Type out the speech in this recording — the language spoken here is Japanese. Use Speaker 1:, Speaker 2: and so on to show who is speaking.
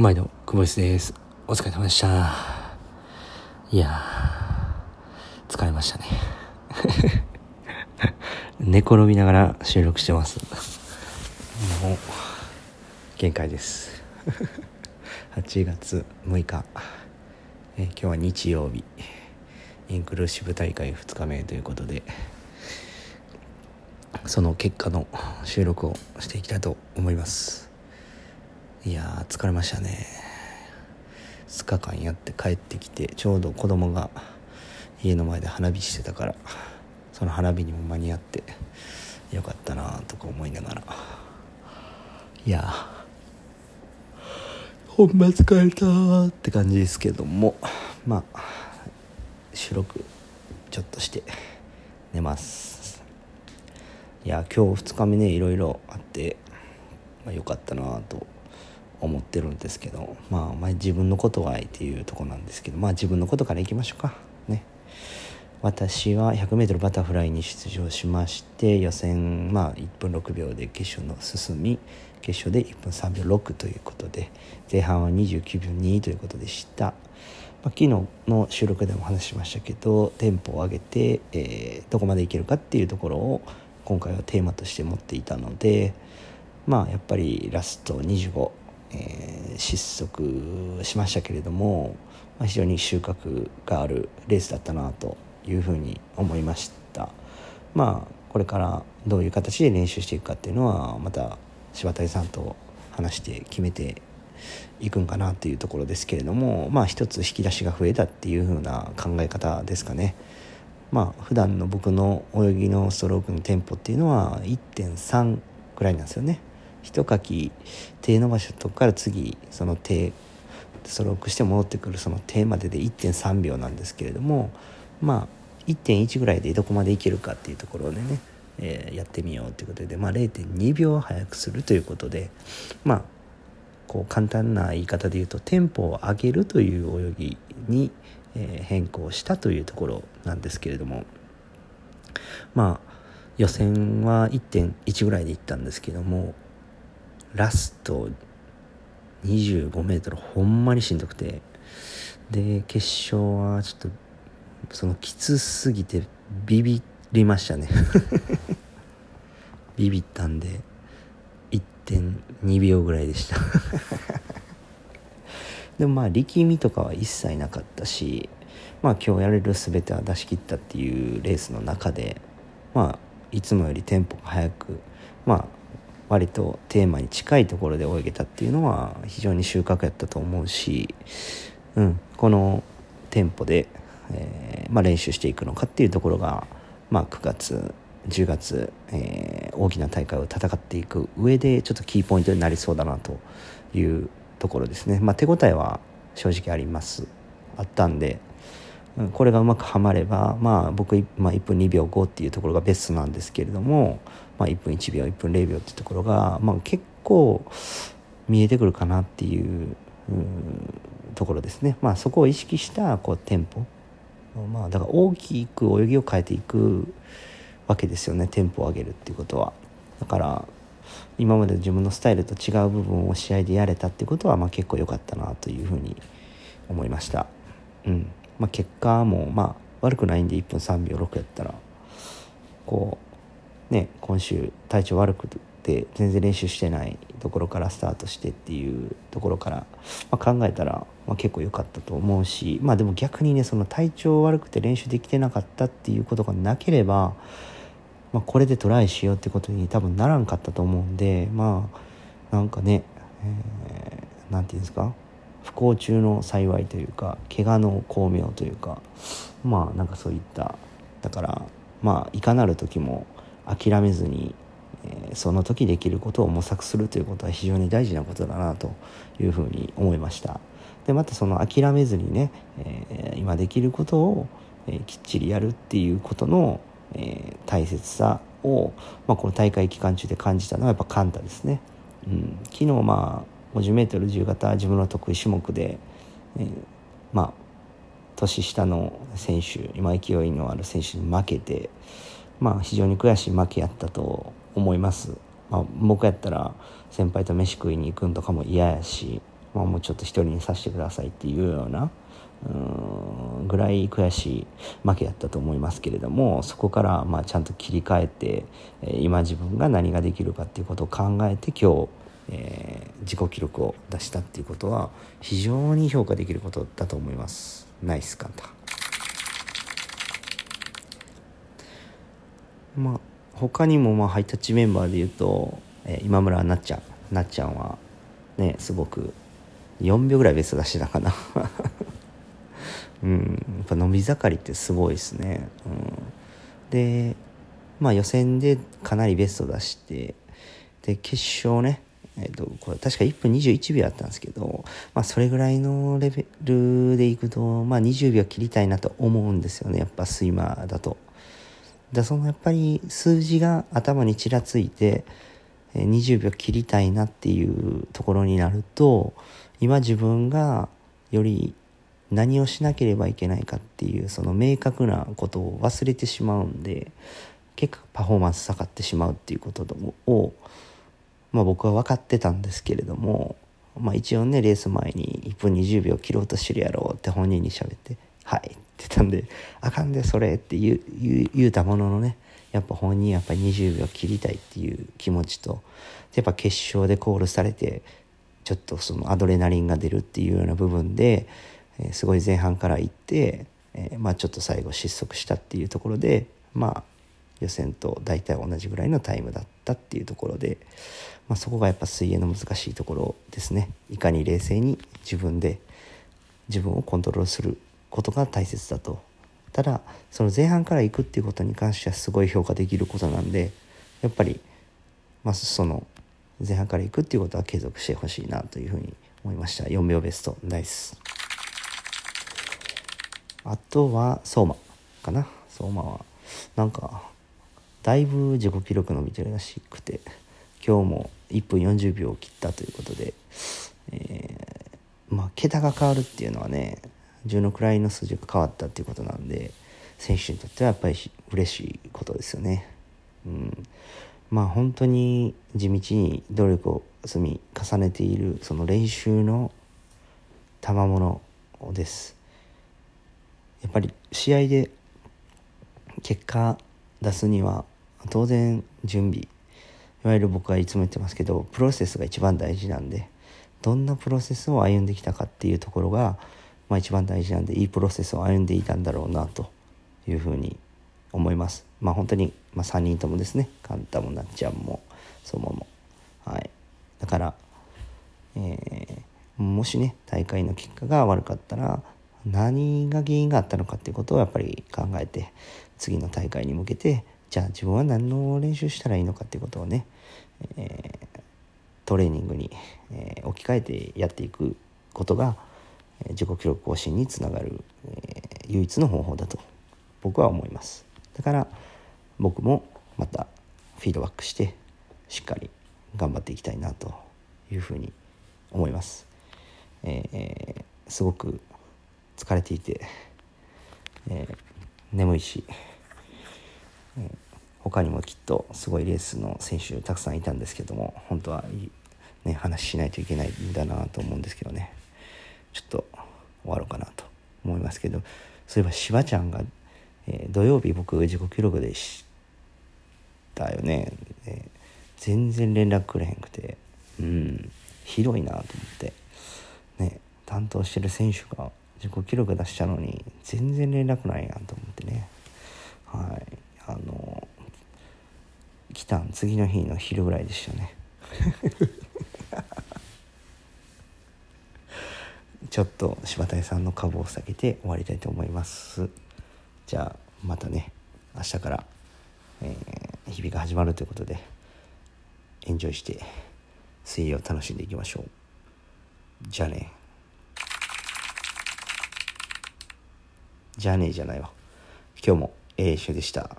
Speaker 1: 毎度、久保井です。お疲れ様でした。いやー、疲れましたね。寝転びながら収録してます。もう、限界です。8月6日、え今日は日曜日、インクルーシブ大会2日目ということで、その結果の収録をしていきたいと思います。いや疲れましたね。2日間やって帰ってきてちょうど子供が家の前で花火してたからその花火にも間に合ってよかったなとか思いながら。いやほんま疲れたって感じですけどもまあ収録ちょっとして寝ます。いや今日2日目ねいろいろあって、まあ、よかったなと思ってるんですけど、まあ、まあ自分のことはっていうとこなんですけどまあ自分のことからいきましょうか。ね。私は 100m バタフライに出場しまして予選、まあ、1分6秒で決勝の進み決勝で1分3秒6ということで前半は29秒2ということでした、まあ、昨日の収録でも話しましたけどテンポを上げて、えー、どこまでいけるかっていうところを今回はテーマとして持っていたのでまあやっぱりラスト25えー、失速しましたけれども、まあ、非常に収穫があるレースだったなというふうに思いました。まあこれからどういう形で練習していくかっていうのはまた柴谷さんと話して決めていくんかなというところですけれどもまあ一つ引き出しが増えたっていうふうな考え方ですかね。まあ普段の僕の泳ぎのストロークのテンポっていうのは1.3ぐらいなんですよね。一かき手伸ばしたとこから次その手ストロークして戻ってくるその手までで1.3秒なんですけれどもまあ1.1ぐらいでどこまでいけるかっていうところでね、えー、やってみようということで、まあ、0.2秒早くするということでまあこう簡単な言い方で言うとテンポを上げるという泳ぎに、えー、変更したというところなんですけれどもまあ予選は1.1ぐらいでいったんですけどもラスト25メートルほんまにしんどくて。で決勝はちょっとそのきつすぎてビビりましたね。ビビったんで1.2秒ぐらいでした。でもまあ力みとかは一切なかったしまあ今日やれる全ては出し切ったっていうレースの中でまあいつもよりテンポが速くまあ割とテーマに近いところで泳げたっていうのは非常に収穫やったと思うし、うん、このテンポで、えー、まあ、練習していくのかっていうところが、まあ、9月10月、えー、大きな大会を戦っていく上でちょっとキーポイントになりそうだなというところですね、まあ、手応えは正直あります。あったんでこれがうまくはまれば、まあ、僕、まあ、1分2秒5っていうところがベストなんですけれども、まあ、1分1秒1分0秒っていうところが、まあ、結構見えてくるかなっていうところですね、まあ、そこを意識したこうテンポ、まあ、だから大きく泳ぎを変えていくわけですよねテンポを上げるっていうことは。だから今まで自分のスタイルと違う部分を試合でやれたっていうことは、まあ、結構良かったなというふうに思いました。うん。まあ、結果もまあ悪くないんで1分3秒6やったらこうね今週体調悪くて全然練習してないところからスタートしてっていうところから、まあ、考えたら、まあ、結構良かったと思うしまあでも逆にねその体調悪くて練習できてなかったっていうことがなければ、まあ、これでトライしようってことに多分ならんかったと思うんでまあなんかね、えー、ていうんですか？不幸中の幸いというか怪我の巧妙というかまあなんかそういった。だからまあいかなる時も諦めずに、えー、その時できることを模索するということは非常に大事なことだなというふうに思いました。でまたその諦めずにね、えー、今できることを、えー、きっちりやるっていうことの、え大切さを、まあ、この大会期間中で感じたのはやっぱカンタですね、うん、昨日まあ 50m 自由形自分の得意種目で、えー、まあ年下の選手今勢いのある選手に負けて、まあ、非常に悔しい負けやったと思います、まあ、僕やったら先輩と飯食いに行くんとかも嫌やし、まあ、もうちょっと一人にさせてくださいっていうようなぐらい悔しい負けやったと思いますけれどもそこからまあちゃんと切り替えて今自分が何ができるかっていうことを考えて今日、えー、自己記録を出したっていうことは非常に評価できることだと思います。ナイスカンタ。まあ他にもまあハイタッチメンバーでいうと、えー、今村なっちゃん。なっちゃんはねすごく4秒ぐらいベスト出してたかな。うん、やっぱ伸び盛りってすごいですね、うん、でまあ予選でかなりベスト出してで決勝ねえーと、これ確か1分21秒あったんですけど、まあ、それぐらいのレベルでいくと、まあ、20秒切りたいなと思うんですよねやっぱスイマーだと。だそのやっぱり数字が頭にちらついて20秒切りたいなっていうところになると今自分がより何をしなければいけないかっていうその明確なことを忘れてしまうんで結果パフォーマンス下がってしまうっていうことを、まあ、僕は分かってたんですけれども、まあ、一応ねレース前に1分20秒切ろうとしてるやろうって本人に喋って「はい」って言ったんで「あかんでそれ」って言う言うたもののねやっぱ本人やっぱり20秒切りたいっていう気持ちとやっぱ決勝でコールされてちょっとそのアドレナリンが出るっていうような部分で、えー、すごい前半から行って、えー、まあ、ちょっと最後失速したっていうところでまあ予選と大体同じぐらいのタイムだった。っていうところで、まあ、そこがやっぱ水泳の難しいところですね。いかに冷静に自分で自分をコントロールすることが大切だと。ただその前半から行くっていうことに関してはすごい評価できることなんでやっぱりまずその前半から行くっていうことは継続してほしいなというふうに思いました。4秒ベストナイス。あとは相馬かな。相馬はなんかだいぶ自己記録伸びてるらしくて今日も1分40秒を切ったということで、えー、まあ桁が変わるっていうのはね10の位の数字が変わったっていうことなんで選手にとってはやっぱり嬉しいことですよね。うん、まあ本当に地道に努力を積み重ねているその練習の賜物ですやっぱり試合で結果出すには当然準備いわゆる僕はいつも言ってますけどプロセスが一番大事なんでどんなプロセスを歩んできたかっていうところが、まあ、一番大事なんでいいプロセスを歩んでいたんだろうなというふうに思います。まあ本当に、まあ、3人ともですねカンタもなっちゃんもそもも。はい。だから、えー、もしね大会の結果が悪かったら何が原因があったのかっていうことをやっぱり考えて次の大会に向けてじゃあ自分は何の練習したらいいのかっていうことをね、えー、トレーニングに、えー、置き換えてやっていくことが、え自己記録更新につながる、え唯一の方法だと僕は思います。だから僕もまたフィードバックしてしっかり頑張っていきたいなというふうに思います。えー、すごく疲れていて、えー、眠いし、えー、他にもきっとすごいレースの選手たくさんいたんですけども本当は、ね、話しないといけないんだなと思うんですけどね。ちょっと終わろうかなと思いますけど。そういえばしばちゃんがえー、土曜日僕自己記録でしたよね、えー、全然連絡くれへんくて。うん。ひどいなと思って。ね担当してる選手が自己記録出したのに全然連絡ないやんと思ってね。はい。あの来たん次の日の昼ぐらいでしたね。ちょっと柴田さんの株を下げて終わりたいと思います。じゃあまたね。明日から、えー、日々が始まるということでエンジョイして水泳を楽しんでいきましょう。じゃあね。じゃあねじゃないわ。今日も A 種でした。